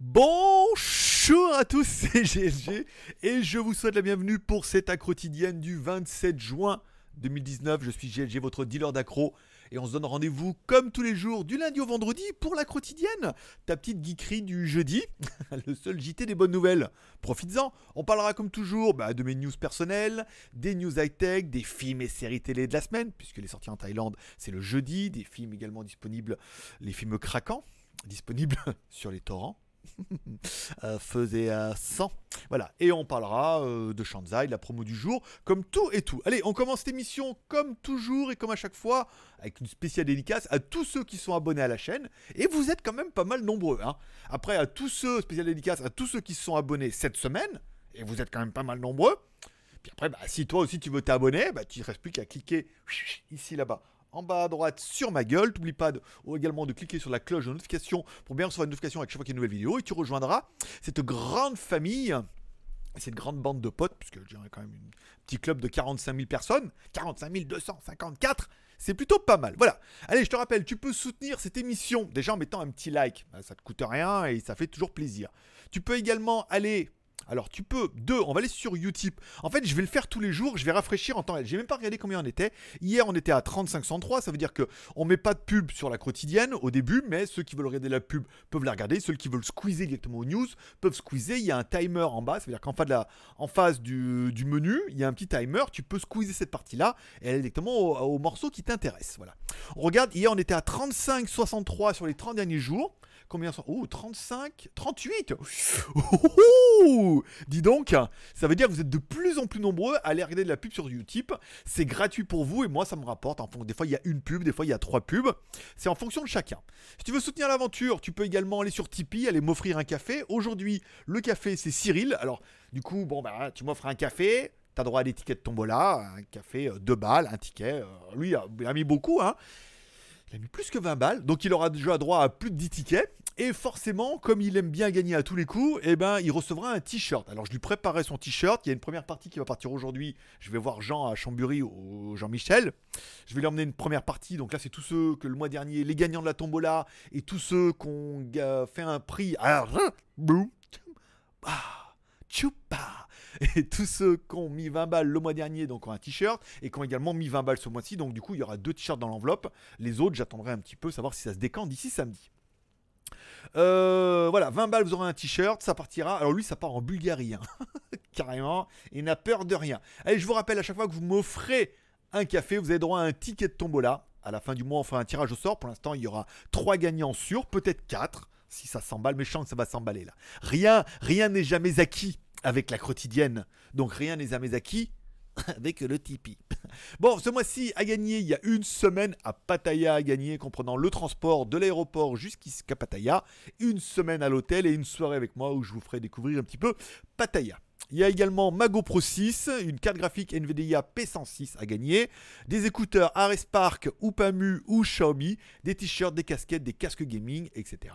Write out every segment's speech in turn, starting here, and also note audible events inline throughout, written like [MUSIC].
Bonjour à tous, [LAUGHS] c'est GLG et je vous souhaite la bienvenue pour cette accro quotidienne du 27 juin 2019. Je suis GLG, votre dealer d'accro et on se donne rendez-vous comme tous les jours du lundi au vendredi pour la quotidienne. Ta petite geekerie du jeudi, [LAUGHS] le seul JT des bonnes nouvelles. Profites-en, on parlera comme toujours bah, de mes news personnelles, des news high-tech, des films et séries télé de la semaine, puisque les sorties en Thaïlande c'est le jeudi, des films également disponibles, les films craquants disponibles [LAUGHS] sur les torrents. Euh, faisait à 100. Voilà, et on parlera euh, de Shanzai, la promo du jour, comme tout et tout. Allez, on commence cette émission comme toujours et comme à chaque fois, avec une spéciale dédicace à tous ceux qui sont abonnés à la chaîne. Et vous êtes quand même pas mal nombreux. Hein. Après, à tous ceux, spéciale dédicace à tous ceux qui se sont abonnés cette semaine, et vous êtes quand même pas mal nombreux. Puis après, bah, si toi aussi tu veux t'abonner, bah, tu ne restes plus qu'à cliquer ici là-bas en bas à droite sur ma gueule. N'oublie pas également de cliquer sur la cloche de notification pour bien recevoir une notification à chaque fois qu'il y a une nouvelle vidéo et tu rejoindras cette grande famille. Cette grande bande de potes, puisque j'ai quand même un petit club de 45 000 personnes, 45 254, c'est plutôt pas mal. Voilà. Allez, je te rappelle, tu peux soutenir cette émission déjà en mettant un petit like. Ça te coûte rien et ça fait toujours plaisir. Tu peux également aller alors tu peux, deux, on va aller sur Utip. En fait, je vais le faire tous les jours, je vais rafraîchir en temps réel. J'ai même pas regardé combien on était. Hier, on était à 3503, ça veut dire que on met pas de pub sur la quotidienne au début, mais ceux qui veulent regarder la pub peuvent la regarder. Ceux qui veulent squeezer directement aux news peuvent squeezer. Il y a un timer en bas, ça veut dire qu'en face, de la, en face du, menu, il y a un petit timer. Tu peux squeezer cette partie-là et aller directement au, au morceau qui t'intéresse. Voilà. On regarde, hier, on était à 3563 sur les 30 derniers jours. Combien sont Oh, 35 38 Dis donc, ça veut dire que vous êtes de plus en plus nombreux à aller regarder de la pub sur Utip. C'est gratuit pour vous et moi ça me rapporte. Enfin, des fois il y a une pub, des fois il y a trois pubs. C'est en fonction de chacun. Si tu veux soutenir l'aventure, tu peux également aller sur Tipeee, aller m'offrir un café. Aujourd'hui, le café c'est Cyril. Alors, du coup, bon, bah, tu m'offres un café. T'as droit à des tickets tombola, un café, euh, deux balles, un ticket. Euh, lui, il a mis beaucoup, hein. Mis plus que 20 balles, donc il aura déjà droit à plus de 10 tickets. Et forcément, comme il aime bien gagner à tous les coups, eh ben, il recevra un t-shirt. Alors je lui préparais son t-shirt. Il y a une première partie qui va partir aujourd'hui. Je vais voir Jean à Chambury ou Jean-Michel. Je vais lui emmener une première partie. Donc là, c'est tous ceux que le mois dernier, les gagnants de la tombola et tous ceux qui ont fait un prix. Tchoupa et tous ceux qui ont mis 20 balles le mois dernier, donc ont un t-shirt, et qui ont également mis 20 balles ce mois-ci, donc du coup il y aura deux t-shirts dans l'enveloppe. Les autres, j'attendrai un petit peu, savoir si ça se décante d'ici samedi. Euh, voilà, 20 balles, vous aurez un t-shirt, ça partira. Alors lui, ça part en Bulgarie, hein. [LAUGHS] carrément. Il n'a peur de rien. Allez, je vous rappelle à chaque fois que vous m'offrez un café, vous avez droit à un ticket de tombola. À la fin du mois, on fera un tirage au sort. Pour l'instant, il y aura 3 gagnants sûrs, peut-être 4. Si ça s'emballe, méchant que ça va s'emballer là. Rien, rien n'est jamais acquis avec la quotidienne. Donc rien n'est jamais acquis [LAUGHS] avec le Tipeee. [LAUGHS] Bon, ce mois-ci a gagné il y a une semaine à Pattaya, a gagné comprenant le transport de l'aéroport jusqu'à Pattaya, une semaine à l'hôtel et une soirée avec moi où je vous ferai découvrir un petit peu Pattaya. Il y a également Mago Pro 6, une carte graphique NVIDIA P106 à gagner, des écouteurs Ares Park ou Pamu ou Xiaomi, des t-shirts, des casquettes, des casques gaming, etc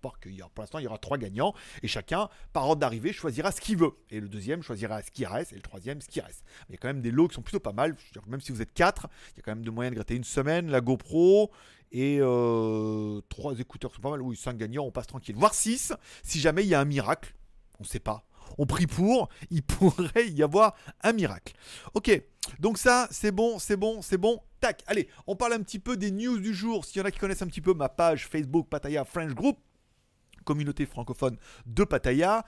sport qu'il y pour l'instant il y aura trois gagnants et chacun par ordre d'arrivée choisira ce qu'il veut et le deuxième choisira ce qui reste et le troisième ce qui reste. il y a quand même des lots qui sont plutôt pas mal. même si vous êtes quatre, il y a quand même de moyens de gratter une semaine, la GoPro et euh, trois écouteurs sont pas mal. Oui, cinq gagnants, on passe tranquille. Voire six si jamais il y a un miracle. On ne sait pas. On prie pour, [LAUGHS] il pourrait y avoir un miracle. Ok, donc ça, c'est bon, c'est bon, c'est bon. Tac, allez, on parle un petit peu des news du jour. S'il y en a qui connaissent un petit peu ma page Facebook Pataya French Group, communauté francophone de Pattaya.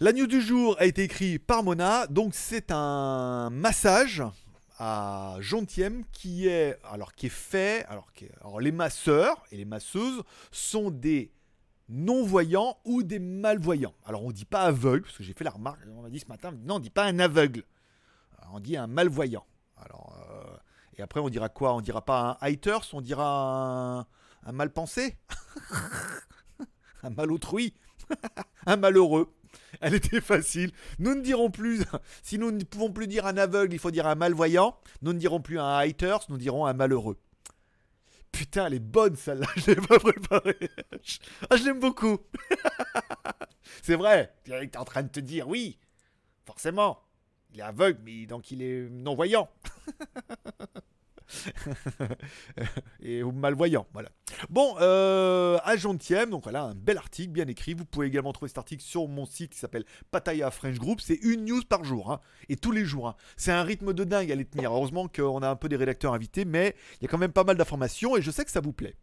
La news du jour a été écrite par Mona, donc c'est un massage à Jontième qui est alors qui est fait alors, alors les masseurs et les masseuses sont des non-voyants ou des malvoyants. Alors on dit pas aveugle parce que j'ai fait la remarque, on m'a dit ce matin, non on dit pas un aveugle, on dit un malvoyant. Alors euh, et après on dira quoi? On dira pas un haters, on dira un, un mal pensé [LAUGHS] un malautrui, [LAUGHS] un malheureux. Elle était facile. Nous ne dirons plus, si nous ne pouvons plus dire un aveugle, il faut dire un malvoyant. Nous ne dirons plus un haters, nous dirons un malheureux. Putain, elle est bonne celle-là, [LAUGHS] je l'ai pas préparée. Ah, je l'aime beaucoup. [LAUGHS] C'est vrai, tu es en train de te dire, oui, forcément, il est aveugle, mais donc il est non-voyant. [LAUGHS] et malvoyant, voilà. Bon, euh, agentième, donc voilà, un bel article bien écrit. Vous pouvez également trouver cet article sur mon site qui s'appelle Pataya French Group. C'est une news par jour, hein, et tous les jours. hein. C'est un rythme de dingue à les tenir. Heureusement qu'on a un peu des rédacteurs invités, mais il y a quand même pas mal d'informations et je sais que ça vous plaît.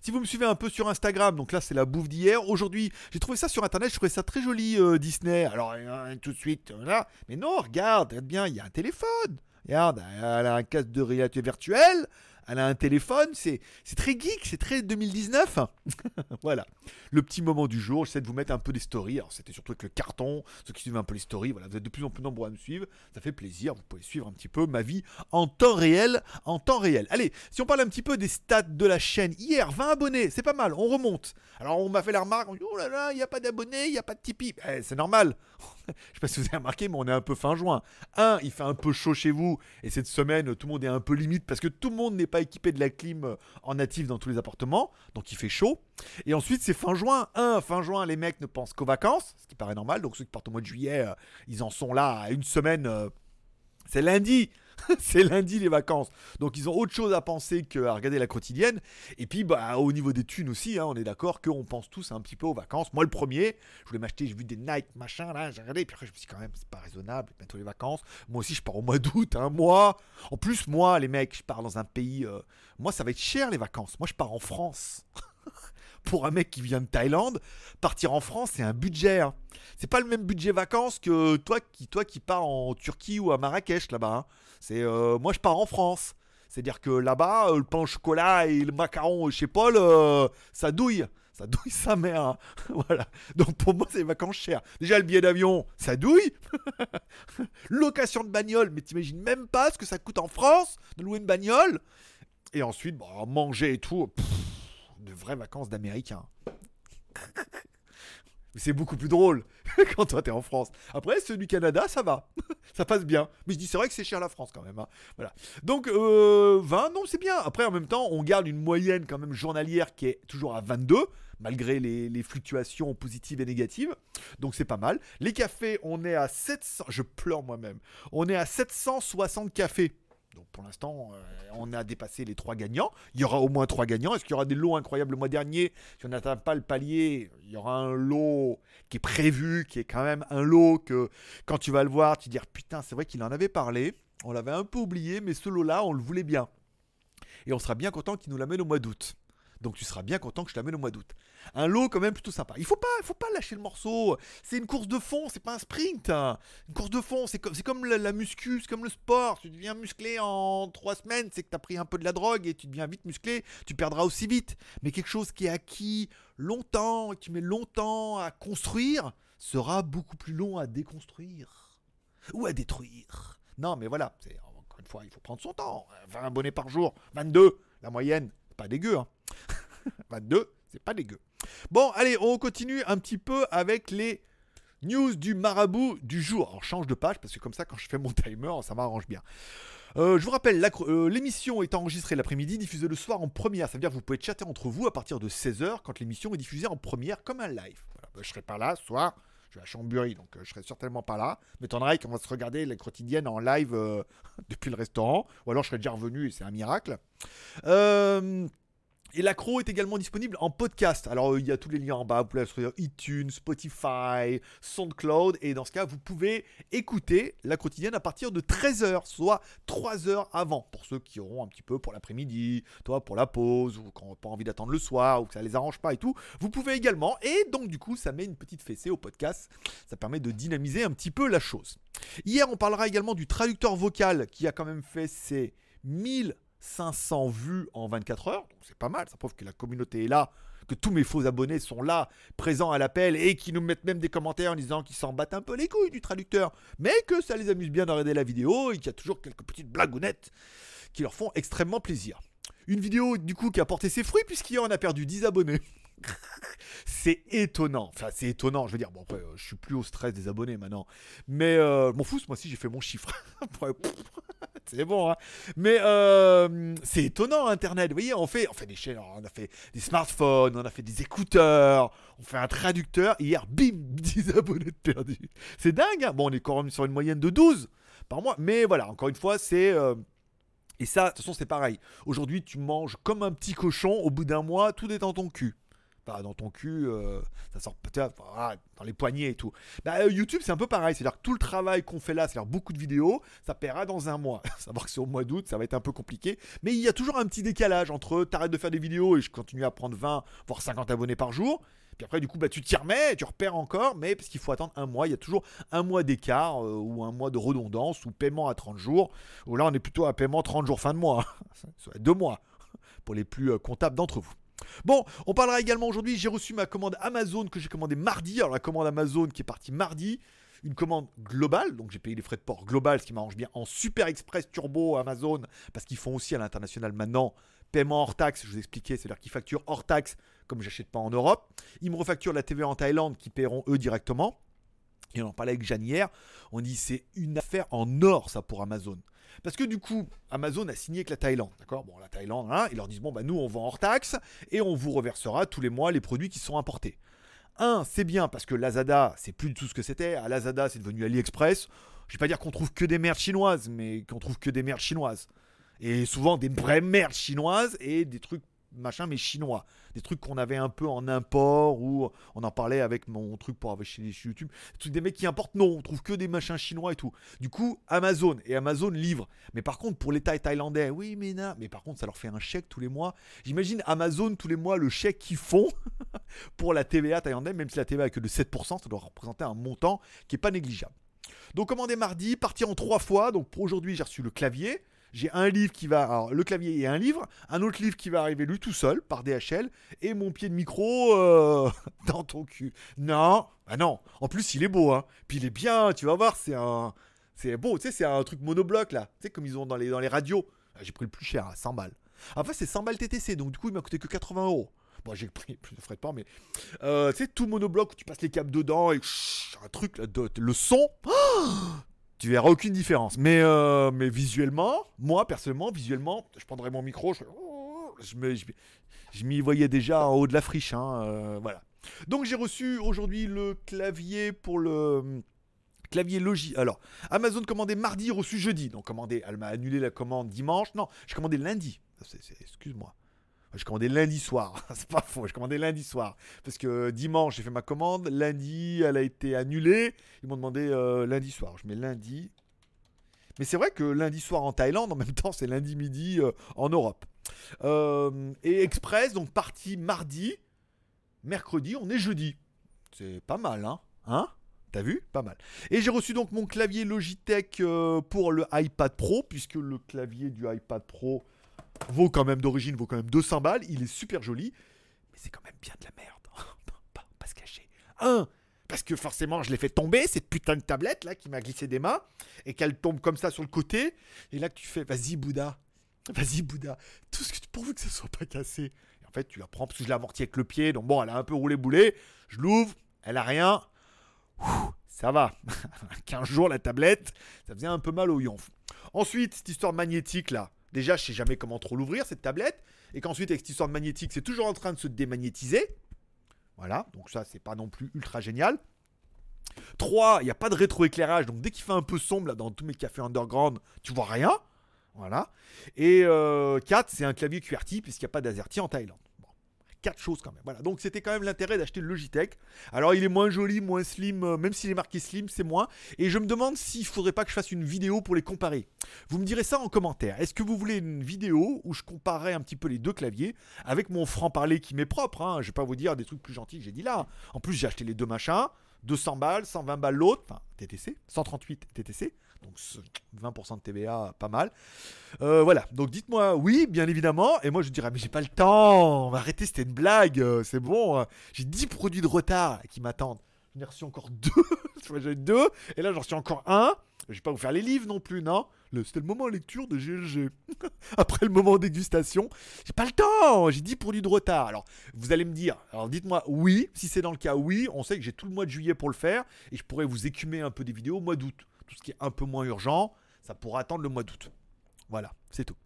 Si vous me suivez un peu sur Instagram, donc là c'est la bouffe d'hier. Aujourd'hui, j'ai trouvé ça sur internet, je trouvais ça très joli euh, Disney. Alors tout de suite, là, mais non, regarde, regarde bien, il y a un téléphone. Regarde, elle a un casque de réalité virtuelle, elle a un téléphone, c'est très geek, c'est très 2019. [LAUGHS] voilà. Le petit moment du jour, j'essaie de vous mettre un peu des stories. Alors c'était surtout avec le carton, ceux qui suivent un peu les stories, voilà, vous êtes de plus en plus nombreux à me suivre, ça fait plaisir, vous pouvez suivre un petit peu ma vie en temps réel, en temps réel. Allez, si on parle un petit peu des stats de la chaîne, hier 20 abonnés, c'est pas mal, on remonte. Alors on m'a fait la remarque, on dit oh là là, il n'y a pas d'abonnés, il n'y a pas de Tipeee. Eh, c'est normal. [LAUGHS] Je sais pas si vous avez remarqué, mais on est un peu fin juin. Un, il fait un peu chaud chez vous, et cette semaine, tout le monde est un peu limite parce que tout le monde n'est pas équipé de la clim euh, en natif dans tous les appartements, donc il fait chaud. Et ensuite, c'est fin juin. Un, fin juin, les mecs ne pensent qu'aux vacances, ce qui paraît normal. Donc ceux qui partent au mois de juillet, euh, ils en sont là à une semaine. euh, c'est lundi. [LAUGHS] c'est lundi les vacances. Donc ils ont autre chose à penser qu'à regarder la quotidienne. Et puis bah, au niveau des thunes aussi, hein, on est d'accord qu'on pense tous un petit peu aux vacances. Moi le premier, je voulais m'acheter, j'ai vu des Nike machin là, j'ai regardé. Et puis après je me suis quand même, c'est pas raisonnable, bientôt les vacances. Moi aussi je pars au mois d'août, un mois. En plus moi les mecs, je pars dans un pays... euh, moi ça va être cher les vacances. Moi je pars en France. [LAUGHS] Pour un mec qui vient de Thaïlande, partir en France, c'est un budget. hein. C'est pas le même budget vacances que toi qui, toi qui pars en Turquie ou à Marrakech là-bas. hein. C'est euh, moi je pars en France. C'est-à-dire que là-bas, euh, le pain au chocolat et le macaron chez Paul, euh, ça douille. Ça douille sa mère. hein. [LAUGHS] voilà. Donc pour moi, c'est vacances chères. Déjà, le billet d'avion, ça douille. [LAUGHS] Location de bagnole, mais t'imagines même pas ce que ça coûte en France de louer une bagnole. Et ensuite, bon, manger et tout. De vraies vacances d'Américains. [LAUGHS] Mais c'est beaucoup plus drôle [LAUGHS] quand toi t'es en France. Après, ceux du Canada, ça va. [LAUGHS] ça passe bien. Mais je dis, c'est vrai que c'est cher la France quand même. hein. Voilà. Donc, euh, 20, non, c'est bien. Après, en même temps, on garde une moyenne quand même journalière qui est toujours à 22, malgré les fluctuations positives et négatives. Donc, c'est pas mal. Les cafés, on est à 700. Je pleure moi-même. On est à 760 cafés. Donc pour l'instant, euh, on a dépassé les trois gagnants. Il y aura au moins trois gagnants. Est-ce qu'il y aura des lots incroyables le mois dernier Si on n'atteint pas le palier, il y aura un lot qui est prévu, qui est quand même un lot que quand tu vas le voir, tu te dis putain, c'est vrai qu'il en avait parlé. On l'avait un peu oublié, mais ce lot-là, on le voulait bien. Et on sera bien content qu'il nous l'amène au mois d'août. Donc tu seras bien content que je t'amène au mois d'août. Un lot quand même plutôt sympa. Il faut pas, faut pas lâcher le morceau. C'est une course de fond, c'est pas un sprint. hein. Une course de fond, c'est comme, comme la, la muscu, c'est comme le sport. Tu deviens musclé en trois semaines, c'est que tu as pris un peu de la drogue et tu deviens vite musclé. Tu perdras aussi vite. Mais quelque chose qui est acquis longtemps et que tu mets longtemps à construire sera beaucoup plus long à déconstruire ou à détruire. Non, mais voilà, encore une fois, il faut prendre son temps. 20 abonnés par jour, 22, la moyenne, pas dégueu. Hein. [LAUGHS] 22, c'est pas dégueu. Bon, allez, on continue un petit peu avec les news du marabout du jour. Alors, change de page parce que comme ça, quand je fais mon timer, ça m'arrange bien. Euh, je vous rappelle, la euh, l'émission est enregistrée l'après-midi, diffusée le soir en première. Ça veut dire que vous pouvez chatter entre vous à partir de 16h quand l'émission est diffusée en première comme un live. Voilà, bah, je serai pas là ce soir. Je suis à Chambury, donc euh, je serai certainement pas là. M'étonnerait qu'on va se regarder les quotidiennes en live euh, [LAUGHS] depuis le restaurant. Ou alors je serai déjà revenu et c'est un miracle. Et l'accro est également disponible en podcast. Alors il y a tous les liens en bas, vous pouvez sur iTunes, Spotify, SoundCloud, et dans ce cas vous pouvez écouter la quotidienne à partir de 13h, soit 3 heures avant, pour ceux qui auront un petit peu pour l'après-midi, toi pour la pause, ou qui n'ont pas envie d'attendre le soir, ou que ça les arrange pas et tout. Vous pouvez également, et donc du coup ça met une petite fessée au podcast, ça permet de dynamiser un petit peu la chose. Hier on parlera également du traducteur vocal qui a quand même fait ses 1000 500 vues en 24 heures, donc c'est pas mal, ça prouve que la communauté est là, que tous mes faux abonnés sont là, présents à l'appel, et qui nous mettent même des commentaires en disant qu'ils s'en battent un peu les couilles du traducteur, mais que ça les amuse bien de regarder la vidéo, et qu'il y a toujours quelques petites blagounettes qui leur font extrêmement plaisir. Une vidéo du coup qui a porté ses fruits, puisqu'hier on a perdu 10 abonnés. C'est étonnant, enfin c'est étonnant, je veux dire, bon après euh, je suis plus au stress des abonnés maintenant, mais euh, m'en fous, moi aussi j'ai fait mon chiffre. [LAUGHS] C'est bon, hein. Mais euh, c'est étonnant Internet. Vous voyez, on fait, on fait des chaînes, on a fait des smartphones, on a fait des écouteurs, on fait un traducteur. Hier, bim, [LAUGHS] 10 abonnés perdus. C'est dingue. hein. bon, on est quand même sur une moyenne de 12 par mois. Mais voilà, encore une fois, c'est. euh, Et ça, de toute façon, c'est pareil. Aujourd'hui, tu manges comme un petit cochon. Au bout d'un mois, tout est dans ton cul. Dans ton cul, euh, ça sort peut-être dans les poignets et tout. Bah, euh, YouTube, c'est un peu pareil. C'est-à-dire que tout le travail qu'on fait là, c'est-à-dire beaucoup de vidéos, ça paiera dans un mois. [LAUGHS] Savoir que c'est au mois d'août, ça va être un peu compliqué. Mais il y a toujours un petit décalage entre t'arrêtes de faire des vidéos et je continue à prendre 20, voire 50 abonnés par jour. Puis après, du coup, bah, tu t'y remets, tu repères encore, mais parce qu'il faut attendre un mois. Il y a toujours un mois d'écart euh, ou un mois de redondance ou paiement à 30 jours. Ou là, on est plutôt à paiement 30 jours fin de mois. [LAUGHS] Soit deux mois pour les plus comptables d'entre vous. Bon, on parlera également aujourd'hui, j'ai reçu ma commande Amazon que j'ai commandée mardi. Alors la commande Amazon qui est partie mardi, une commande globale, donc j'ai payé les frais de port global, ce qui m'arrange bien en Super Express Turbo Amazon, parce qu'ils font aussi à l'international maintenant paiement hors taxe, je vous expliquais, c'est-à-dire qu'ils facturent hors taxe comme j'achète pas en Europe. Ils me refacturent la TVA en Thaïlande qui paieront eux directement. Et on en parlait avec Jeanne hier, on dit c'est une affaire en or ça pour Amazon. Parce que du coup, Amazon a signé avec la Thaïlande, d'accord? Bon, la Thaïlande, hein, ils leur disent bon bah nous on vend hors taxe et on vous reversera tous les mois les produits qui sont importés. Un, c'est bien parce que Lazada, c'est plus du tout ce que c'était. À Lazada, c'est devenu AliExpress. Je vais pas dire qu'on trouve que des merdes chinoises, mais qu'on trouve que des merdes chinoises. Et souvent des vraies merdes chinoises et des trucs machin, mais chinois. Des trucs qu'on avait un peu en import ou on en parlait avec mon truc pour avoir chez, YouTube. Des mecs qui importent, non, on trouve que des machins chinois et tout. Du coup, Amazon et Amazon livre. Mais par contre, pour l'État thaïlandais, oui, mais non. Mais par contre, ça leur fait un chèque tous les mois. J'imagine Amazon tous les mois le chèque qu'ils font [LAUGHS] pour la TVA thaïlandaise, même si la TVA est que de 7%, ça doit représenter un montant qui est pas négligeable. Donc commandé mardi, parti en trois fois. Donc pour aujourd'hui, j'ai reçu le clavier. J'ai un livre qui va. Alors, le clavier et un livre. Un autre livre qui va arriver lui tout seul par DHL. Et mon pied de micro euh, [LAUGHS] dans ton cul. Non. Bah non. En plus, il est beau. Hein. Puis il est bien. Tu vas voir, c'est un. C'est beau. Tu sais, c'est un truc monobloc là. Tu sais, comme ils ont dans les, dans les radios. Ah, j'ai pris le plus cher, à 100 balles. Enfin, c'est 100 balles TTC. Donc, du coup, il m'a coûté que 80 euros. Bon, j'ai pris [LAUGHS] plus de frais de port, mais. Euh, tu sais, tout monobloc où tu passes les câbles dedans et. un truc là. le son. Oh tu verras aucune différence. Mais, euh, mais visuellement, moi personnellement, visuellement, je prendrais mon micro, je, je, m'y voyais déjà en haut de la friche. Hein, euh, voilà. Donc j'ai reçu aujourd'hui le clavier pour le clavier Logi. Alors, Amazon commandé mardi, reçu jeudi. Donc commandé, elle m'a annulé la commande dimanche. Non, j'ai commandé lundi. Excuse-moi. J'ai commandé lundi soir. [LAUGHS] c'est pas faux. J'ai commandé lundi soir. Parce que dimanche, j'ai fait ma commande. Lundi, elle a été annulée. Ils m'ont demandé euh, lundi soir. Je mets lundi. Mais c'est vrai que lundi soir en Thaïlande, [LAUGHS] en même temps, c'est lundi midi euh, en Europe. Euh, et Express, donc parti mardi. Mercredi, on est jeudi. C'est pas mal, hein Hein? T'as vu? Pas mal. Et j'ai reçu donc mon clavier Logitech pour le iPad Pro, puisque le clavier du iPad Pro vaut quand même d'origine, vaut quand même 200 balles. Il est super joli, mais c'est quand même bien de la merde. [LAUGHS] pas, pas se cacher. Un, parce que forcément, je l'ai fait tomber, cette putain de tablette là qui m'a glissé des mains, et qu'elle tombe comme ça sur le côté. Et là, tu fais, vas-y, Bouddha, vas-y, Bouddha, tout ce que tu pourvu que ça soit pas cassé. Et en fait, tu la prends parce que je l'ai amorti avec le pied, donc bon, elle a un peu roulé boulet. Je l'ouvre, elle a rien. ça va. [LAUGHS] 15 jours la tablette, ça faisait un peu mal au yonf. Ensuite, cette histoire magnétique là, Déjà, je sais jamais comment trop l'ouvrir, cette tablette. Et qu'ensuite, avec cette histoire de magnétique, c'est toujours en train de se démagnétiser. Voilà, donc ça, c'est pas non plus ultra génial. 3, il n'y a pas de rétroéclairage, donc dès qu'il fait un peu sombre dans tous mes cafés underground, tu vois rien. Voilà. Et 4, euh, c'est un clavier QWERTY, puisqu'il n'y a pas d'AZERTY en Thaïlande quatre choses quand même. Voilà, donc c'était quand même l'intérêt d'acheter le Logitech. Alors il est moins joli, moins slim, euh, même s'il est marqué slim, c'est moins. Et je me demande s'il faudrait pas que je fasse une vidéo pour les comparer. Vous me direz ça en commentaire. Est-ce que vous voulez une vidéo où je comparerai un petit peu les deux claviers avec mon franc-parler qui m'est propre hein? Je vais pas vous dire des trucs plus gentils que j'ai dit là. En plus, j'ai acheté les deux machins. 200 balles, 120 balles l'autre, enfin TTC, 138 TTC, donc 20% de TVA, pas mal. Euh, voilà, donc dites-moi oui, bien évidemment, et moi je dirais, mais j'ai pas le temps, on va arrêter, c'était une blague, euh, c'est bon, hein. j'ai 10 produits de retard qui m'attendent. J'en ai reçu encore deux, [LAUGHS] j'ai deux, et là j'en reçu encore un. Je vais pas vous faire les livres non plus, non? C'était le moment lecture de GLG. [LAUGHS] Après le moment dégustation, j'ai pas le temps, j'ai 10 produits de retard. Alors, vous allez me dire, alors dites-moi oui, si c'est dans le cas oui, on sait que j'ai tout le mois de juillet pour le faire, et je pourrais vous écumer un peu des vidéos au mois d'août tout ce qui est un peu moins urgent, ça pourra attendre le mois d'août. Voilà, c'est tout.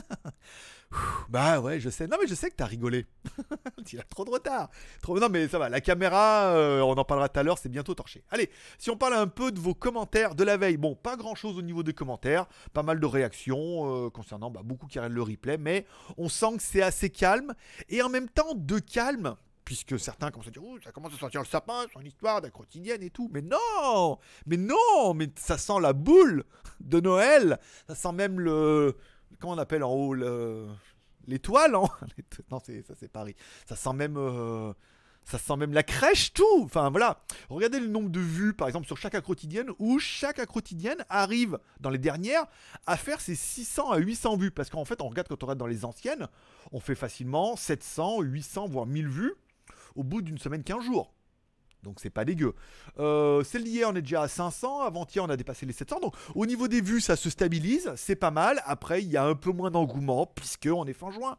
[LAUGHS] bah ouais, je sais. Non mais je sais que t'as rigolé. [LAUGHS] il a trop de retard. Trop... Non, mais ça va. La caméra, euh, on en parlera tout à l'heure, c'est bientôt torché. Allez, si on parle un peu de vos commentaires de la veille. Bon, pas grand chose au niveau des commentaires. Pas mal de réactions euh, concernant bah, beaucoup qui regardent le replay. Mais on sent que c'est assez calme. Et en même temps, de calme puisque certains commencent à dire ça commence à sortir le sapin, une histoire d'un quotidienne et tout. Mais non Mais non Mais ça sent la boule de Noël Ça sent même le. Comment on appelle en haut L'étoile hein? [LAUGHS] Non, ça c'est Paris. Ça sent même. Euh, ça sent même la crèche, tout. Enfin voilà. Regardez le nombre de vues, par exemple, sur chaque quotidienne, où chaque quotidienne arrive, dans les dernières, à faire ses 600 à 800 vues. Parce qu'en fait, on regarde quand on regarde dans les anciennes, on fait facilement 700, 800, voire 1000 vues au bout d'une semaine, 15 jours. Donc c'est pas dégueu. Euh, celle d'hier, on est déjà à 500. Avant-hier, on a dépassé les 700. Donc au niveau des vues, ça se stabilise. C'est pas mal. Après, il y a un peu moins d'engouement puisque on est fin juin.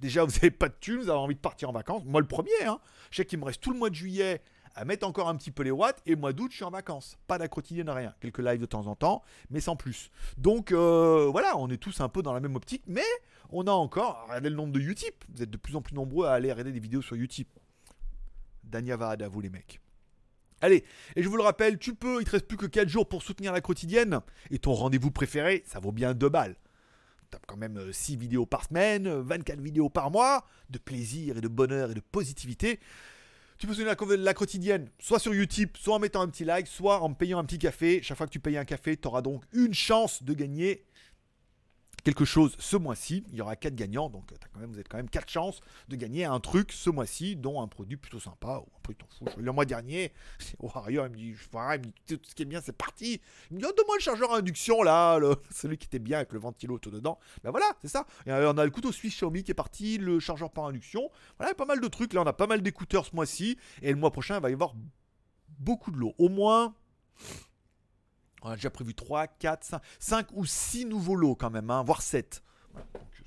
Déjà, [LAUGHS] vous n'avez pas de thunes, vous avez envie de partir en vacances. Moi, le premier. Hein. Je sais qu'il me reste tout le mois de juillet à mettre encore un petit peu les watts. Et mois d'août, je suis en vacances. Pas quotidienne, rien. Quelques lives de temps en temps, mais sans plus. Donc euh, voilà, on est tous un peu dans la même optique. Mais on a encore, regardez le nombre de Utip. Vous êtes de plus en plus nombreux à aller regarder des vidéos sur Utip. Danyavad à vous les mecs. Allez, et je vous le rappelle, tu peux, il te reste plus que 4 jours pour soutenir la quotidienne. Et ton rendez-vous préféré, ça vaut bien 2 balles. T'as quand même 6 euh, vidéos par semaine, 24 vidéos par mois, de plaisir et de bonheur et de positivité. Tu peux soutenir la, quotidienne, soit sur YouTube, soit en mettant un petit like, soit en payant un petit café. Chaque fois que tu payes un café, tu auras donc une chance de gagner quelque chose ce mois-ci. Il y aura 4 gagnants, donc quand même, vous avez quand même 4 chances de gagner un truc ce mois-ci, dont un produit plutôt sympa, ou un t'en fous. Le mois dernier, [LAUGHS] Wario, il me dit, il me dit, tout ce qui est bien, c'est parti. Il me dit, oh, donne-moi le chargeur à induction, là, [LAUGHS] celui qui était bien avec le ventilo tout dedans. Ben voilà, c'est ça. Euh, on a le couteau suisse Xiaomi qui est parti, le chargeur par induction. Voilà, pas mal de trucs. Là, on a pas mal d'écouteurs ce mois-ci, et le mois prochain, il va y avoir beaucoup de lots. Au moins on a déjà prévu 3, 4, 5, 5 ou 6 nouveaux lots quand même, hein, voire 7.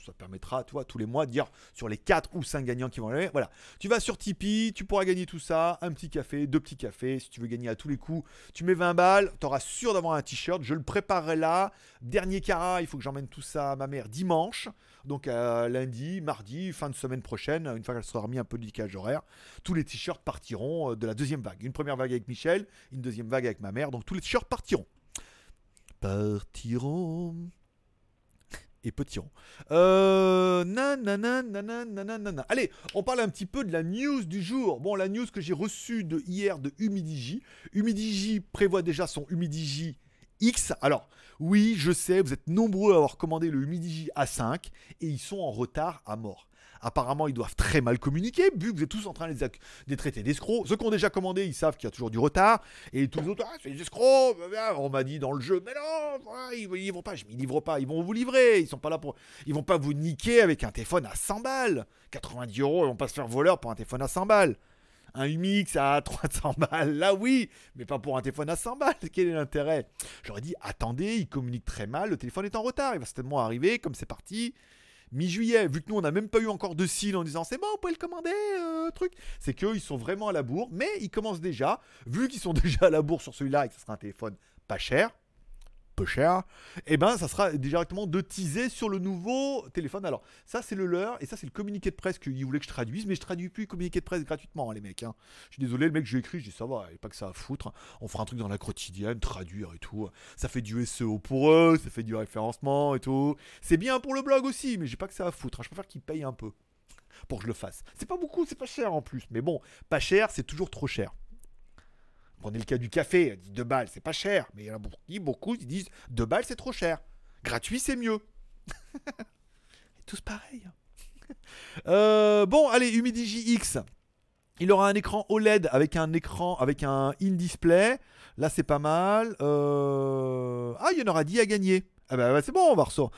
ça permettra, tu vois, tous les mois de dire sur les 4 ou 5 gagnants qui vont aller. Voilà. Tu vas sur Tipeee, tu pourras gagner tout ça. Un petit café, deux petits cafés. Si tu veux gagner à tous les coups, tu mets 20 balles. Tu auras sûr d'avoir un t-shirt. Je le préparerai là. Dernier cara, il faut que j'emmène tout ça à ma mère dimanche. Donc lundi, mardi, fin de semaine prochaine, une fois qu'elle sera remis un peu de décalage horaire, tous les t-shirts partiront euh, de la deuxième vague. Une première vague avec Michel, une deuxième vague avec ma mère. Donc tous les t-shirts partiront partiront et petiront. Euh, Allez, on parle un petit peu de la news du jour. Bon, la news que j'ai reçue de hier de Humidigi. Humidigi prévoit déjà son Humidigi X. Alors, oui, je sais, vous êtes nombreux à avoir commandé le Humidigi A5 et ils sont en retard à mort. Apparemment, ils doivent très mal communiquer, vu que vous êtes tous en train de les, traiter d'escrocs. Ceux qui ont déjà commandé, ils savent qu'il y a toujours du retard. Et tous les autres, ah, c'est des escrocs. On m'a dit dans le jeu, mais non, ils ne livrent pas. Je ne livrent pas. Ils vont vous livrer. Ils sont pas là pour. Ils vont pas vous niquer avec un téléphone à 100 balles. 90 euros, ils vont pas se faire voleur pour un téléphone à 100 balles. Un UMX à 300 balles, là oui, mais pas pour un téléphone à 100 balles. [LAUGHS] Quel est l'intérêt? J'aurais dit, attendez, ils communiquent très mal, le téléphone est en retard, il va certainement arriver, comme c'est parti, mi-juillet, vu que nous on n'a même pas eu encore de signe en disant c'est bon, vous pouvez le commander, euh, truc, c'est qu'eux ils sont vraiment à la bourre, mais ils commencent déjà, vu qu'ils sont [LAUGHS] déjà à la bourre sur celui-là et que ce sera un téléphone pas cher, cher, et eh ben ça sera directement de teaser sur le nouveau téléphone. Alors ça c'est le leur et ça c'est le communiqué de presse qu'ils voulaient que je traduise, mais je traduis plus le communiqué de presse gratuitement hein, les mecs. Hein. Je suis désolé, le mec j'ai écrit, je dis ça va, pas que ça à foutre. On fera un truc dans la quotidienne, traduire et tout. Ça fait du SEO pour eux, ça fait du référencement et tout. C'est bien pour le blog aussi, mais j'ai pas que ça à foutre. Hein. Je préfère qu'ils payent un peu pour que je le fasse. C'est pas beaucoup, c'est pas cher en plus, mais bon, pas cher, c'est toujours trop cher. Prenez le cas du café, dit 2 balles, c'est pas cher. Mais il y en a beaucoup, beaucoup qui disent 2 balles, c'est trop cher. Gratuit, c'est mieux. [LAUGHS] tous pareil. [LAUGHS] Euh, bon, allez, Humidigi X. Il aura un écran OLED avec un écran, avec un in-display. Là, c'est pas mal. Euh, ah, il y en aura 10 à gagner. Ah bah, c'est bon, on va recevoir.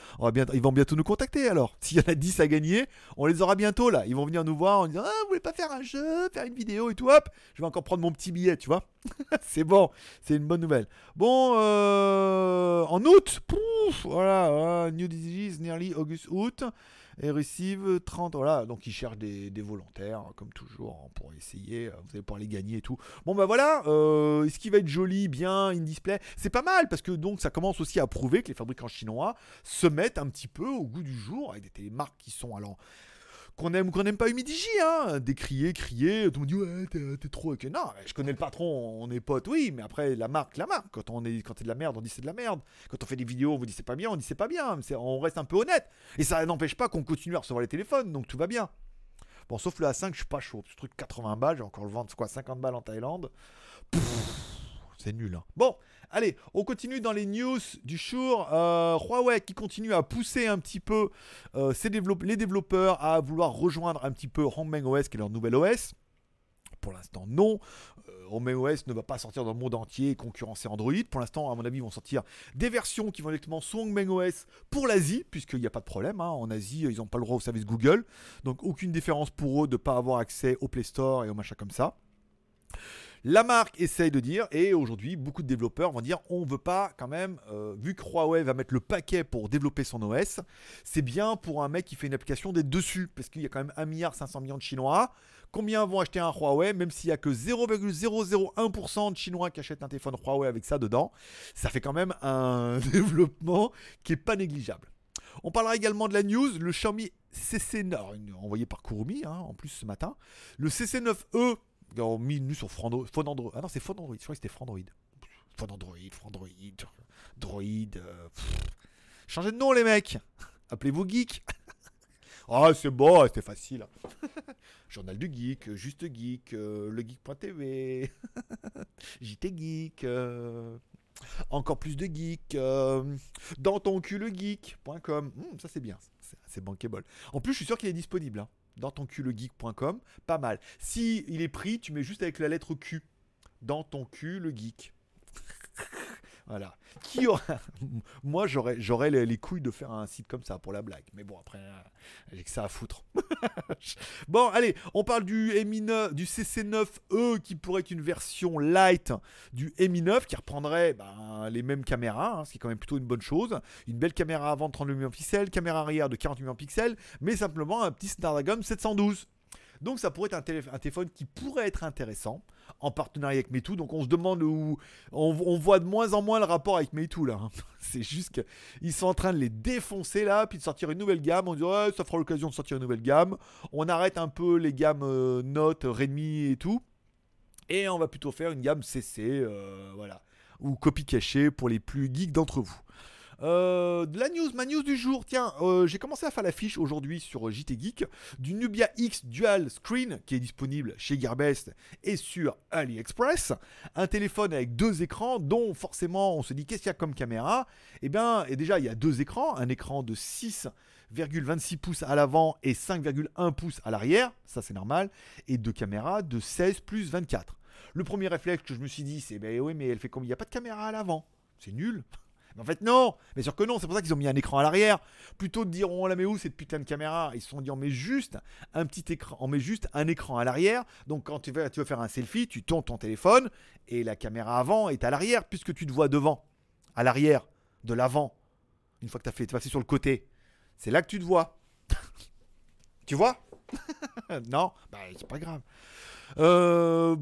Ils vont bientôt nous contacter alors. [LAUGHS] S'il y en a 10 à gagner, on les aura bientôt là. Ils vont venir nous voir en disant Ah, vous voulez pas faire un jeu, faire une vidéo et tout, hop, je vais encore prendre mon petit billet, tu vois. [LAUGHS] c'est bon, c'est une bonne nouvelle. Bon, euh... en août, pouf, voilà, New Disease, nearly August, août et receive 30. Voilà, donc ils cherchent des, volontaires, comme toujours, hein, pour essayer. Euh, vous allez pouvoir les gagner et tout. Bon, bah voilà, euh, ce qui va être joli, bien, in display? C'est pas mal parce que donc ça commence aussi à prouver que les fabricants chinois se mettent un petit peu au goût du jour avec des télémarques qui sont alors qu'on aime ou qu'on n'aime pas Humidigi, hein, décrier, crier, tout le monde dit ouais t'es, trop ok. Non, je connais le patron, on est potes, oui, mais après la marque, la marque. Quand on est, quand c'est de la merde, on dit c'est de la merde. Quand on fait des vidéos, on vous dit c'est pas bien, on dit c'est pas bien. on reste un peu honnête. Et ça n'empêche pas qu'on continue à recevoir les téléphones, donc tout va bien. Bon, sauf le A5, je suis pas chaud. Ce truc 80 balles, j'ai encore le vendre, quoi, 50 balles en Thaïlande. C'est nul. Hein. Bon, allez, on continue dans les news du jour. Euh, Huawei qui continue à pousser un petit peu euh, les développeurs à vouloir rejoindre un petit peu Hongmeng OS, qui est leur nouvel OS. Pour l'instant, non. Euh, OS ne va pas sortir dans le monde entier et concurrencer Android. Pour l'instant, à mon avis, ils vont sortir des versions qui vont directement sous Hongmeng OS pour l'Asie, puisqu'il n'y a pas de problème. Hein. En Asie, ils n'ont pas le droit au service Google. Donc, aucune différence pour eux de ne pas avoir accès au Play Store et au machin comme ça. La marque essaye de dire, et aujourd'hui, beaucoup de développeurs vont dire on ne veut pas quand même, euh, vu que Huawei va mettre le paquet pour développer son OS, c'est bien pour un mec qui fait une application d'être dessus, parce qu'il y a quand même 1,5 milliard de Chinois. Combien vont acheter un Huawei, même s'il n'y a que 0,001% de Chinois qui achètent un téléphone Huawei avec ça dedans? Ça fait quand même un [LAUGHS] développement qui n'est pas négligeable. On parlera également de la news, le Xiaomi CC9, envoyé par Kurumi hein, en plus ce matin. Le CC9E ils ont mis nu sur. Android. Ah non, c'est Phone Android. Je crois que c'était Frandroid. Phone Android, Frandroid, Droid. Euh, Changez de nom, les mecs. Appelez-vous Geek. [LAUGHS] Ah, c'est bon, c'était facile. [LAUGHS] Journal du Geek, Juste Geek, euh, le Geek.tv, [LAUGHS] JT Geek, euh, encore plus de Geek, dans ton cul le Geek.com. Hmm, ça, c'est bien, c'est bankable. En plus, je suis sûr qu'il est disponible. Hein dans ton geek.com, pas mal. Si il est pris, tu mets juste avec la lettre Q dans ton cul le geek. Voilà. Qui aura... [LAUGHS] Moi, j'aurais, j'aurais les, couilles de faire un site comme ça pour la blague. Mais bon, après, euh, j'ai que ça à foutre. [LAUGHS] bon, allez, on parle du Mi9, du CC9E qui pourrait être une version light du Mi9 qui reprendrait ben, les mêmes caméras, hein, ce qui est quand même plutôt une bonne chose. Une belle caméra avant de 32 millions de pixels, caméra arrière de 48 millions de pixels, mais simplement un petit Snapdragon 712. Donc ça pourrait être un, téléphone qui pourrait être intéressant en partenariat avec Meitu. Donc on se demande où on, voit de moins en moins le rapport avec Meitu là. Hein. [LAUGHS] C'est juste qu'ils sont en train de les défoncer là, puis de sortir une nouvelle gamme. On dit ça fera l'occasion de sortir une nouvelle gamme. On arrête un peu les gammes euh, Note, Redmi et tout. Et on va plutôt faire une gamme CC, euh, voilà, ou copie cachée pour les plus geeks d'entre vous. Euh, de la news, ma news du jour. Tiens, euh, j'ai commencé à faire l'affiche aujourd'hui sur JT Geek du Nubia X Dual Screen qui est disponible chez Gearbest et sur AliExpress. Un téléphone avec deux écrans dont forcément on se dit qu'est-ce qu'il y a comme caméra? Eh bien, et déjà il y a deux écrans, un écran de 6,26 pouces à l'avant et 5,1 pouces à l'arrière, ça c'est normal, et deux caméras de 16 plus 24. Le premier réflexe que je me suis dit, c'est ben oui, mais elle fait comme il n'y a pas de caméra à l'avant. C'est nul. En fait, non Mais sûr que non, c'est pour ça qu'ils ont mis un écran à l'arrière. Plutôt de dire on la met où cette putain de caméra, ils se sont dit on met juste un petit écran, on met juste un écran à l'arrière. Donc quand tu veux, faire un selfie, tu tournes ton téléphone et la caméra avant est à l'arrière puisque tu te vois devant, à l'arrière, de l'avant. Une fois que tu as fait, tu passé sur le côté. C'est là que tu te vois. [LAUGHS] tu vois? [LAUGHS] Non? Bah c'est pas grave. Euh,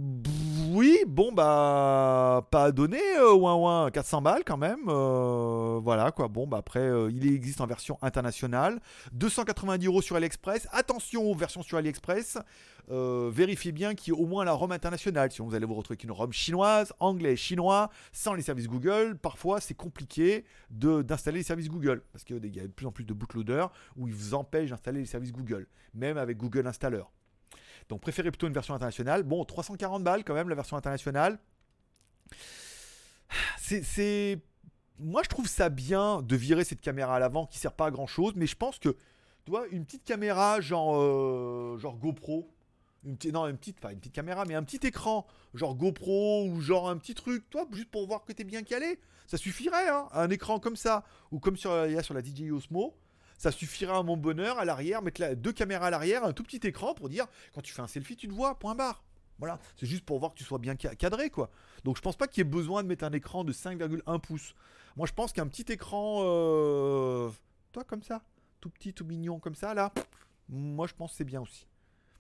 oui, bon, bah, pas à donner, euh, ouin ouin, 400 balles quand même. Euh, voilà, quoi. Bon, bah, après, il existe en version internationale. 290 euros sur AliExpress. Attention aux versions sur AliExpress. vérifiez bien qu'il y ait au moins la ROM internationale. Si vous allez vous retrouver avec une ROM chinoise, anglais, chinois, sans les services Google, parfois c'est compliqué d'installer les services Google. Parce qu'il y a de plus en plus de bootloaders où ils vous empêchent d'installer les services Google, même avec Google Installer. Donc préférez plutôt une version internationale. Bon, 340 balles quand même la version internationale. C'est, moi je trouve ça bien de virer cette caméra à l'avant qui sert pas à grand chose, mais je pense que tu vois une petite caméra genre euh, genre GoPro, une petite, non une petite pas une petite caméra mais un petit écran genre GoPro ou genre un petit truc, toi juste pour voir que tu es bien calé, ça suffirait hein, un écran comme ça ou comme sur il y a sur la DJI Osmo ça suffira à mon bonheur à l'arrière, mettre deux caméras à l'arrière, un tout petit écran pour dire quand tu fais un selfie, tu te vois, point barre. Voilà, c'est juste pour voir que tu sois bien cadré quoi. Donc je pense pas qu'il y ait besoin de mettre un écran de 5,1 pouces. Moi je pense qu'un petit écran, euh... toi comme ça, tout petit, tout mignon comme ça là, moi je pense c'est bien aussi.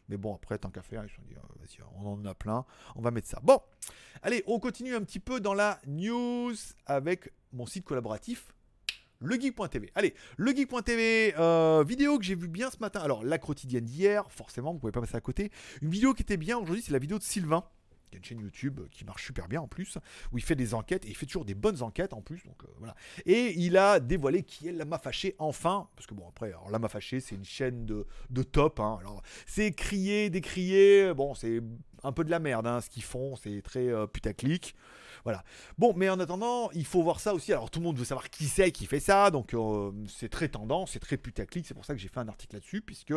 Mais bon, après, tant qu'à faire, ils se sont dit, euh, vas-y, on en a plein, on va mettre ça. Bon, allez, on continue un petit peu dans la news avec mon site collaboratif legeek.tv. Allez, legeek.tv, euh, vidéo que j'ai vu bien ce matin. Alors, la quotidienne d'hier, forcément, vous pouvez pas passer à côté. Une vidéo qui était bien aujourd'hui, c'est la vidéo de Sylvain qui a une chaîne YouTube qui marche super bien en plus, où il fait des enquêtes et il fait toujours des bonnes enquêtes en plus. Donc euh, voilà. Et il a dévoilé qui est Lama Fâché enfin, parce que bon après, alors Lama Fâché c'est une chaîne de, de top. Hein. alors c'est crier, décrier, bon c'est un peu de la merde hein, ce qu'ils font, c'est très euh, putaclic. Voilà. Bon, mais en attendant, il faut voir ça aussi. Alors tout le monde veut savoir qui c'est qui fait ça, donc euh, c'est très tendance, c'est très putaclic. C'est pour ça que j'ai fait un article là-dessus, puisque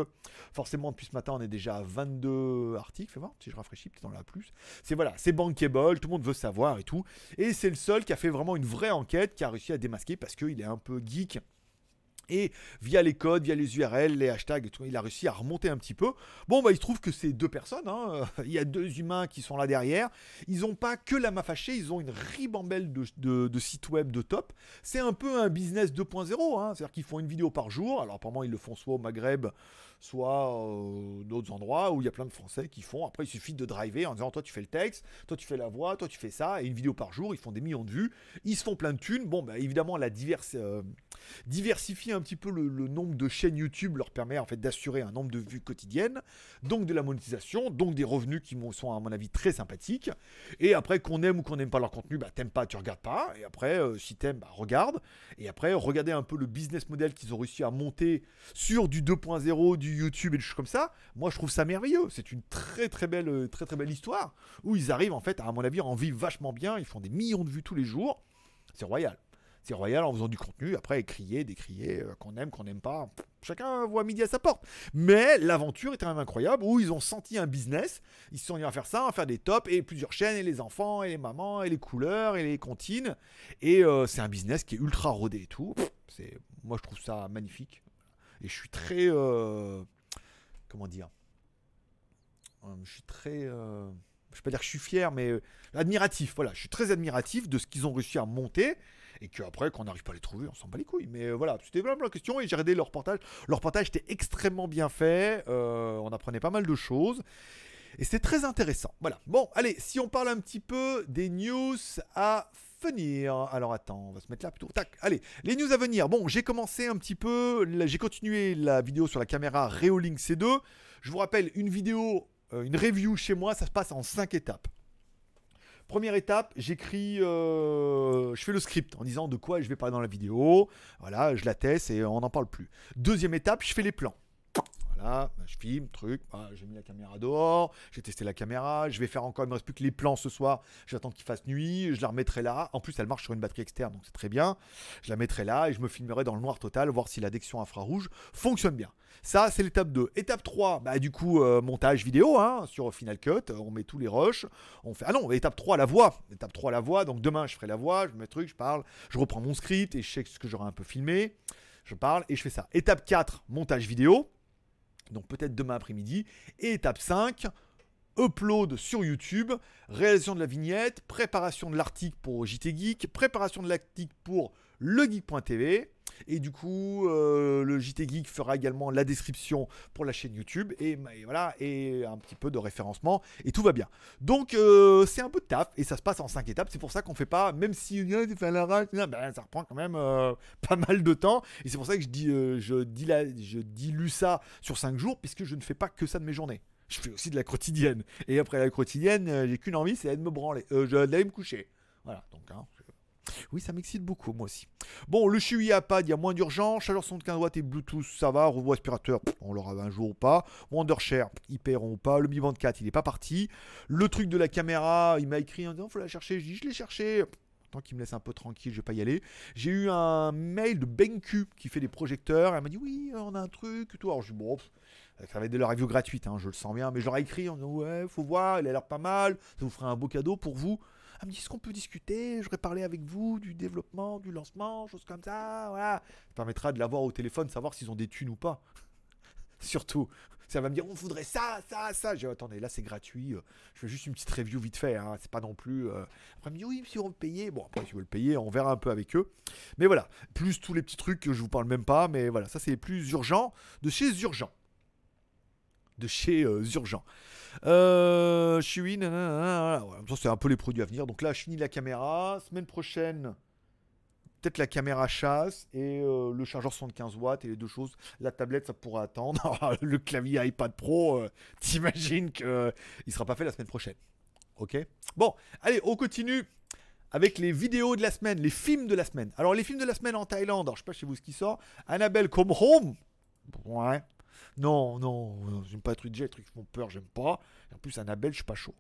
forcément depuis ce matin on est déjà à 22 articles. Fais voir si je rafraîchis, peut-être on l'a plus. C'est voilà, c'est bankable, tout le monde veut savoir et tout. Et c'est le seul qui a fait vraiment une vraie enquête, qui a réussi à démasquer parce qu'il est un peu geek et via les codes, via les URL, les hashtags, il a réussi à remonter un petit peu. Bon, bah, il se trouve que c'est deux personnes. Hein. [LAUGHS] Il y a deux humains qui sont là derrière. Ils n'ont pas que la main fâchée, ils ont une ribambelle de, sites web de top. C'est un peu un business 2.0. Hein. C'est-à-dire qu'ils font une vidéo par jour. Alors, apparemment, ils le font soit au Maghreb, soit euh, d'autres endroits où il y a plein de Français qui font. Après, il suffit de driver en disant toi tu fais le texte, toi tu fais la voix, toi tu fais ça, et une vidéo par jour, ils font des millions de vues, ils se font plein de thunes. Bon, bah évidemment, la diverse, euh, diversifier un petit peu le, nombre de chaînes YouTube leur permet en fait d'assurer un nombre de vues quotidiennes, donc de la monétisation, donc des revenus qui sont à mon avis très sympathiques. Et après, qu'on aime ou qu'on n'aime pas leur contenu, bah t'aimes pas, tu regardes pas. Et après, euh, si t'aimes, bah regarde. Et après, regardez un peu le business model qu'ils ont réussi à monter sur du 2.0, du YouTube et des choses comme ça, moi je trouve ça merveilleux. C'est une très très belle, euh, très très belle histoire où ils arrivent en fait, à mon avis, à en vivre vachement bien. Ils font des millions de vues tous les jours. C'est royal. C'est royal en faisant du contenu, après crier, décrier, euh, qu'on aime, qu'on n'aime pas. Chacun voit midi à sa porte. Mais l'aventure était quand même incroyable où ils ont senti un business. Ils sont mis à faire ça, à faire des tops et plusieurs chaînes et les enfants et les mamans et les couleurs et les comptines. Et euh, c'est un business qui est ultra rodé et tout. C'est, moi je trouve ça magnifique. Et je suis très comment dire euh, Je suis très. Euh, je vais pas dire que je suis fier, mais euh, admiratif. Voilà, je suis très admiratif de ce qu'ils ont réussi à monter et qu'après, qu'on n'arrive pas à les trouver, on s'en bat les couilles. Mais voilà, c'était vraiment la question et j'ai regardé leur reportage. Leur reportage était extrêmement bien fait. on apprenait pas mal de choses. Et c'est très intéressant. Voilà. Bon, allez, si on parle un petit peu des news à venir. Alors attends, on va se mettre là plutôt. Tac, allez, les news à venir. Bon, j'ai commencé un petit peu, j'ai continué la vidéo sur la caméra Reolink C2. Je vous rappelle, une vidéo, euh, une review chez moi, ça se passe en 5 étapes. Première étape, j'écris, euh, je fais le script en disant de quoi je vais parler dans la vidéo. Voilà, je la teste et on n'en parle plus. Deuxième étape, je fais les plans. Bah, je filme, truc, bah, j'ai mis la caméra dehors, j'ai testé la caméra, je vais faire encore, il me reste plus que les plans ce soir, j'attends qu'il fasse nuit, je la remettrai là. En plus, elle marche sur une batterie externe, donc c'est très bien. Je la mettrai là et je me filmerai dans le noir total, voir si l'addiction infrarouge fonctionne bien. Ça, c'est l'étape 2. Étape 3, bah, du coup, euh, montage vidéo hein, sur Final Cut, on met tous les rushs, on fait... Ah non, étape 3, la voix. Étape 3, la voix, donc demain, je ferai la voix, je mets le truc, je parle, je reprends mon script et je sais ce que j'aurai un peu filmé. Je parle et je fais ça. Étape 4, montage vidéo donc peut-être demain après-midi. Et étape 5, upload sur YouTube, réalisation de la vignette, préparation de l'article pour JT Geek, préparation de l'article pour legeek.tv. Et du coup, euh, le JT Geek fera également la description pour la chaîne YouTube et, voilà et un petit peu de référencement et tout va bien. Donc euh, c'est un peu de taf et ça se passe en 5 étapes. C'est pour ça qu'on fait pas, même si fait la ben, ça reprend quand même euh, pas mal de temps. Et c'est pour ça que je dis, je dis je dilue ça sur 5 jours puisque je ne fais pas que ça de mes journées. Je fais aussi de la quotidienne. Et après la quotidienne, j'ai qu'une envie, c'est de me branler, d'aller me coucher. Voilà, donc hein, oui, ça m'excite beaucoup, moi aussi. Bon, le Shui iPad, il y a moins d'urgence. Chaleur 75 watts et Bluetooth, ça va. Robot aspirateur, on l'aura un jour ou pas. Wondershare, ils paieront ou pas. Le Mi Band 4, il n'est pas parti. Le truc de la caméra, il m'a écrit en disant faut la chercher. Je dis je l'ai cherché. Tant qu'il me laisse un peu tranquille, je vais pas y aller. J'ai eu un mail de BenQ qui fait des projecteurs. Elle m'a dit oui, on a un truc. Tout. Alors je dis bon, ça va être de la review gratuite, hein, je le sens bien. Mais je leur ai écrit en disant ouais, faut voir, il a l'air pas mal. Ça vous ferait un beau cadeau pour vous. Elle me dit, est-ce qu'on peut discuter? Je voudrais parler avec vous du développement, du lancement, choses comme ça. Voilà. Ça permettra de l'avoir au téléphone, savoir s'ils ont des thunes ou pas. [LAUGHS] Surtout. Ça va me dire, on voudrait ça, ça, ça. J'ai attendez, là c'est gratuit. Euh, je fais juste une petite review vite fait. Hein. C'est pas non plus. Euh. Après, me dit, oui, si on veut payer. Bon, après, si vous le payer, on verra un peu avec eux. Mais voilà. Plus tous les petits trucs que je vous parle même pas. Mais voilà, ça c'est plus urgent de chez Urgent. De chez euh, Urgent. Euh, suis ça c'est un peu les produits à venir. Donc là, je finis la caméra. Semaine prochaine, peut-être la caméra chasse et euh, le chargeur 75 watts et les deux choses. La tablette, ça pourrait attendre. [LAUGHS] le clavier iPad Pro, euh, t'imagines qu'il ne sera pas fait la semaine prochaine. Ok? Bon, allez, on continue avec les vidéos de la semaine, les films de la semaine. Alors, les films de la semaine en Thaïlande, alors je sais pas chez vous ce qui sort. Annabelle Come Home? Ouais. Non, non, j'aime pas les trucs les trucs qui font peur, j'aime pas. En plus, Annabelle, je suis pas chaud.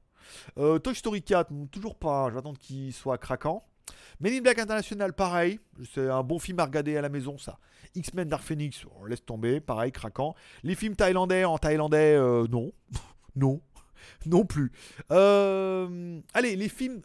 Euh, Toy Story 4, toujours pas. Je vais attendre qu'il soit craquant. Men in Black International, pareil. C'est un bon film à regarder à la maison, ça. X-Men Dark Phoenix, on laisse tomber, pareil, craquant. Les films thaïlandais en thaïlandais, euh, non. [LAUGHS] non. Non plus. Euh, allez, les films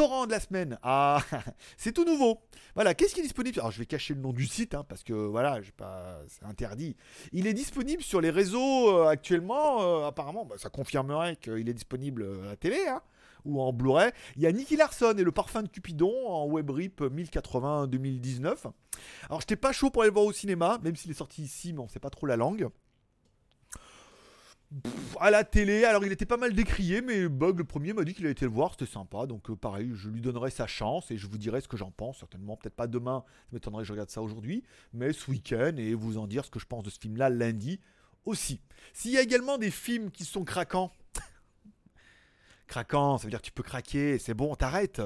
torrent de la semaine. Ah, [LAUGHS] c'est tout nouveau. Voilà, qu'est-ce qui est disponible Alors, je vais cacher le nom du site hein, parce que voilà, pas, c'est interdit. Il est disponible sur les réseaux euh, actuellement. apparemment, bah, ça confirmerait qu'il est disponible à la télé. Hein ou en Blu-ray. Il y a Nicky Larson et le parfum de Cupidon en web rip 1080 2019. Alors j'étais pas chaud pour aller le voir au cinéma, même s'il est sorti ici, mais on sait pas trop la langue. À la télé, alors il était pas mal décrié, mais Bug le premier m'a dit qu'il a été le voir, c'était sympa, donc euh, pareil, je lui donnerai sa chance et je vous dirai ce que j'en pense, certainement, peut-être pas demain, ça m'étonnerait que je regarde ça aujourd'hui, mais ce week-end et vous en dire ce que je pense de ce film-là lundi aussi. S'il y a également des films qui sont craquants, [LAUGHS] craquant, ça veut dire que tu peux craquer, c'est bon, t'arrêtes.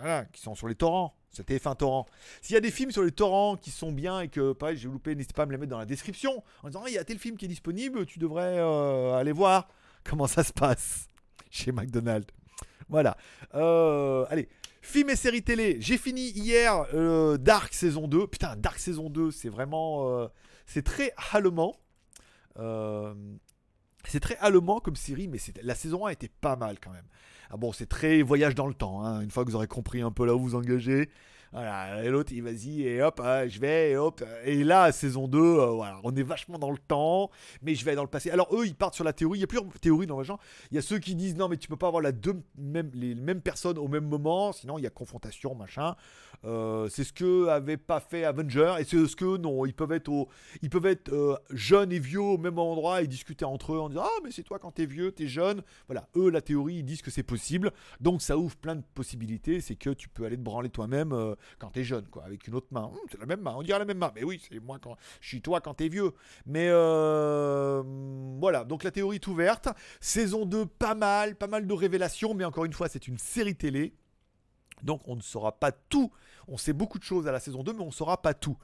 Voilà, qui sont sur les torrents. C'était fin torrent. S'il y a des films sur les torrents qui sont bien et que, pareil, j'ai loupé, n'hésitez pas à me les mettre dans la description en disant, il y a tel film qui est disponible, tu devrais euh, aller voir [LAUGHS] comment ça se passe chez McDonald's. Voilà. Euh, allez, film et série télé. J'ai fini hier euh, Dark saison 2. Putain, Dark saison 2, c'est vraiment. c'est très allemand. C'est très allemand comme série, mais la saison 1 était pas mal quand même. Ah bon, c'est très voyage dans le temps. Hein. Une fois que vous aurez compris un peu là où vous engagez, voilà, et l'autre, il vas-y, et hop, ah, je vais, et hop. Et là, saison 2, euh, voilà, on est vachement dans le temps, mais je vais dans le passé. Alors, eux, ils partent sur la théorie. Il y a plusieurs théories dans le genre. Il y a ceux qui disent non, mais tu peux pas avoir la deux, même, les mêmes personnes au même moment, sinon il y a confrontation, machin. Euh, c'est ce que avait pas fait Avenger, et c'est ce que non, ils peuvent être, au, ils peuvent être euh, jeunes et vieux au même endroit et discuter entre eux en disant ah, mais c'est toi quand t'es vieux, t'es jeune. Voilà, eux, la théorie, ils disent que c'est possible. Donc, ça ouvre plein de possibilités. C'est que tu peux aller te branler toi-même quand t'es jeune, quoi, avec une autre main. Hum, c'est la même main, on dirait la même main. Mais oui, c'est moi quand je suis toi quand t'es vieux. Mais euh, voilà, donc la théorie est ouverte. Saison 2, pas mal, pas mal de révélations, mais encore une fois, c'est une série télé. Donc on ne saura pas tout. On sait beaucoup de choses à la saison 2, mais on ne saura pas tout.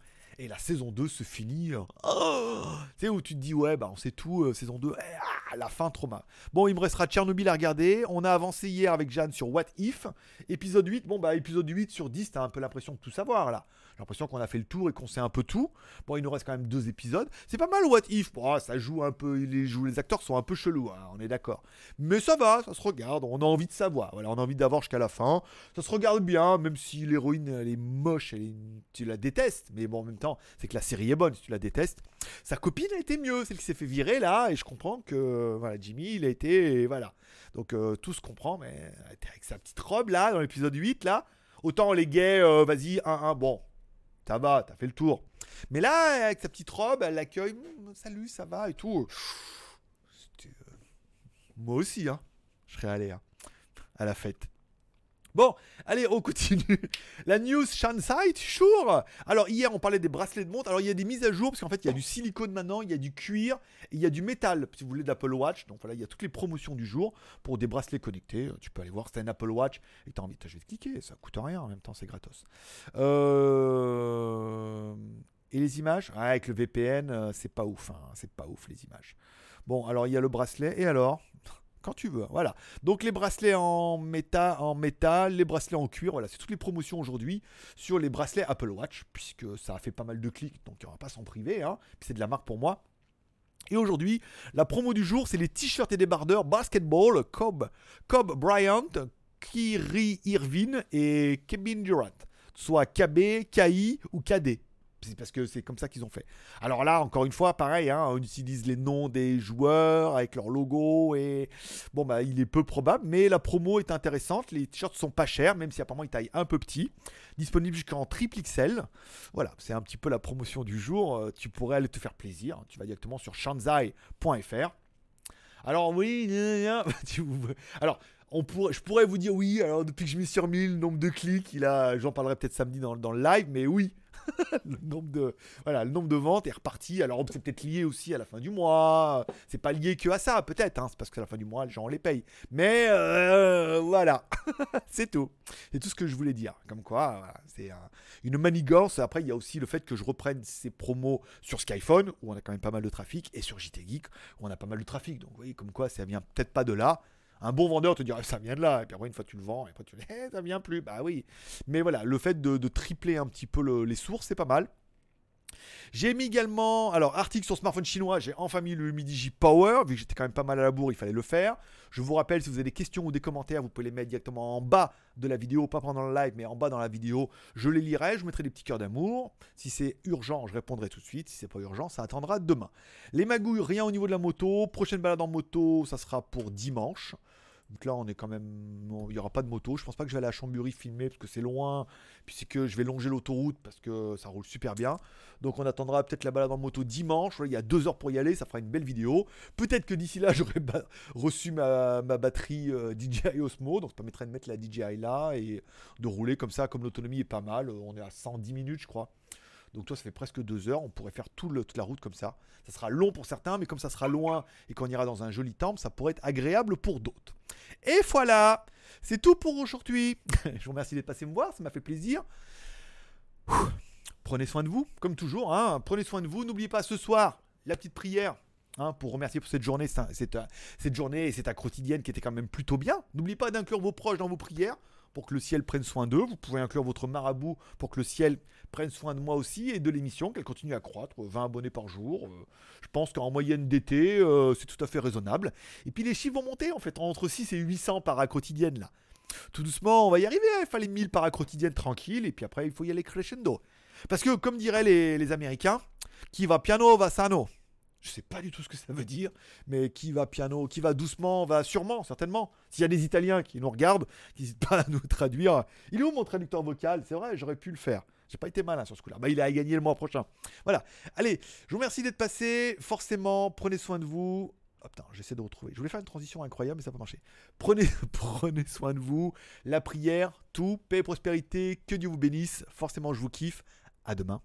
Et la saison 2 se finit. Hein. Oh tu sais, où tu te dis, ouais, bah on sait tout, euh, saison 2, eh, ah, la fin, trop mal. Bon, il me restera Tchernobyl à regarder. On a avancé hier avec Jeanne sur What If. Épisode 8, bon, bah épisode 8 sur 10, t'as un peu l'impression de tout savoir là. L'impression qu'on a fait le tour et qu'on sait un peu tout. Bon, il nous reste quand même deux épisodes. C'est pas mal What If? Bon, ça joue un peu, les, les acteurs sont un peu chelous, hein, on est d'accord. Mais ça va, ça se regarde. On a envie de savoir. Voilà, on a envie d'avoir jusqu'à la fin. Ça se regarde bien, même si l'héroïne elle est moche, elle tu la détestes. Mais bon, en même temps, c'est que la série est bonne si tu la détestes. Sa copine a été mieux, celle qui s'est fait virer là, et je comprends que voilà, Jimmy, il a été. Voilà. Donc euh, tout se comprend, mais avec sa petite robe là, dans l'épisode 8 là. Autant les gays, euh, vas-y, 1-1, bon, ça va, t'as fait le tour. Mais là, avec sa petite robe, elle l'accueille, hum, salut, ça va et tout. Euh, moi aussi, hein, je serais allé hein, à la fête. Bon, allez, on continue. [LAUGHS] La news Shansite, sure. Alors hier, on parlait des bracelets de montre. Alors il y a des mises à jour parce qu'en fait, il y a du silicone maintenant, il y a du cuir, et il y a du métal. Si vous voulez d'Apple Watch, donc voilà, il y a toutes les promotions du jour pour des bracelets connectés. Tu peux aller voir, c'est un Apple Watch et t'as envie, te cliquer, ça coûte rien en même temps, c'est gratos. Euh, et les images? Avec le VPN, euh, c'est pas ouf, hein. c'est pas ouf les images. Bon, alors il y a le bracelet, et alors? Quand tu veux. Voilà. Donc les bracelets en, en métal, les bracelets en cuir, voilà, c'est toutes les promotions aujourd'hui sur les bracelets Apple Watch, puisque ça a fait pas mal de clics, donc il n'y aura pas s'en priver, hein. C'est de la marque pour moi. Et aujourd'hui, la promo du jour, c'est les t-shirts et débardeurs basketball Cobb, Cobb Bryant, Kyrie Irvine et Kevin Durant. Soit KB, KI ou KD. C'est parce que c'est comme ça qu'ils ont fait. Alors là, encore une fois, pareil, hein, on utilise les noms des joueurs avec leur logo et bon bah il est peu probable, mais la promo est intéressante. Les t-shirts sont pas chers, même si apparemment ils taillent un peu petit. Disponible jusqu'en triple XL. Voilà, c'est un petit peu la promotion du jour. Euh, tu pourrais aller te faire plaisir. Tu vas directement sur shanzai.fr. Alors oui, [LAUGHS] alors je pourrais vous dire oui, alors depuis que je m'y suis remis, le nombre de clics, il a, j'en parlerai peut-être samedi dans, le live, mais oui, [LAUGHS] le nombre de voilà le nombre ventes est reparti. Alors c'est peut-être lié aussi à la fin du mois. C'est pas lié que à ça peut-être hein. c'est parce que à la fin du mois les gens les payent mais euh, voilà. [LAUGHS] C'est tout. C'est tout ce que je voulais dire. Comme quoi c'est une manigance. Après il y a aussi le fait que je reprenne ces promos sur Skyphone où on a quand même pas mal de trafic et sur JT Geek où on a pas mal de trafic. Donc vous voyez comme quoi ça vient peut-être pas de là un bon vendeur te dirait ça vient de là, et puis après une fois tu le vends, et après tu dis [LAUGHS] eh, ça vient plus, bah oui. Mais voilà, le fait de, tripler un petit peu les sources, c'est pas mal. J'ai mis également, alors, article sur smartphone chinois, j'ai enfin mis le MIDI J Power, vu que j'étais quand même pas mal à la bourre, il fallait le faire. Je vous rappelle, si vous avez des questions ou des commentaires, vous pouvez les mettre directement en bas de la vidéo, pas pendant le live, mais en bas dans la vidéo. Je les lirai, je mettrai des petits cœurs d'amour. Si c'est urgent, je répondrai tout de suite. Si c'est pas urgent, ça attendra demain. Les magouilles, rien au niveau de la moto. Prochaine balade en moto, ça sera pour dimanche. Donc là, on est quand même. Il n'y aura pas de moto. Je pense pas que je vais aller à Chambury filmer parce que c'est loin. Puis c'est que je vais longer l'autoroute parce que ça roule super bien. Donc on attendra peut-être la balade en moto dimanche. Il y a deux heures pour y aller. Ça fera une belle vidéo. Peut-être que d'ici là, [LAUGHS] j'aurai reçu ma, batterie euh, DJI Osmo. Donc ça permettrait de mettre la DJI là et de rouler comme ça. Comme l'autonomie est pas mal. On est à 110 minutes, je crois. Donc toi, ça fait presque deux heures. On pourrait faire tout toute la route comme ça. Ça sera long pour certains, mais comme ça sera loin et qu'on ira dans un joli temple, ça pourrait être agréable pour d'autres. Et voilà, c'est tout pour aujourd'hui. [LAUGHS] Je vous remercie d'être passé me voir, ça m'a fait plaisir. Prenez soin de vous, comme toujours. Hein. Prenez soin de vous. N'oubliez pas ce soir la petite prière. Hein, pour remercier pour cette journée, cette, cette journée et cette quotidienne qui était quand même plutôt bien. N'oubliez pas d'inclure vos proches dans vos prières pour que le ciel prenne soin d'eux. Vous pouvez inclure votre marabout pour que le ciel prenne soin de moi aussi et de l'émission, qu'elle continue à croître. 20 abonnés par jour. Euh, je pense qu'en moyenne d'été, euh, c'est tout à fait raisonnable. Et puis les chiffres vont monter en fait, entre 6 et 800 par quotidienne là. Tout doucement, on va y arriver. Hein. Il fallait 1000 par quotidienne tranquille et puis après, il faut y aller crescendo. Parce que, comme diraient les Américains, qui va piano va sano. Je sais pas du tout ce que ça veut dire, mais qui va piano, qui va doucement, va sûrement, certainement. S'il y a des Italiens qui nous regardent, [LAUGHS] n'hésitent pas à nous traduire. Il est où mon traducteur vocal? C'est vrai, j'aurais pu le faire. J'ai pas été malin sur ce coup-là. Il a gagné le mois prochain. Voilà. Allez, je vous remercie d'être passé. Forcément, prenez soin de vous. Oh putain, j'essaie de retrouver. Je voulais faire une transition incroyable, mais ça n'a pas marché. Prenez, [LAUGHS] prenez soin de vous. La prière, tout, paix et prospérité. Que Dieu vous bénisse. Forcément, je vous kiffe. À demain.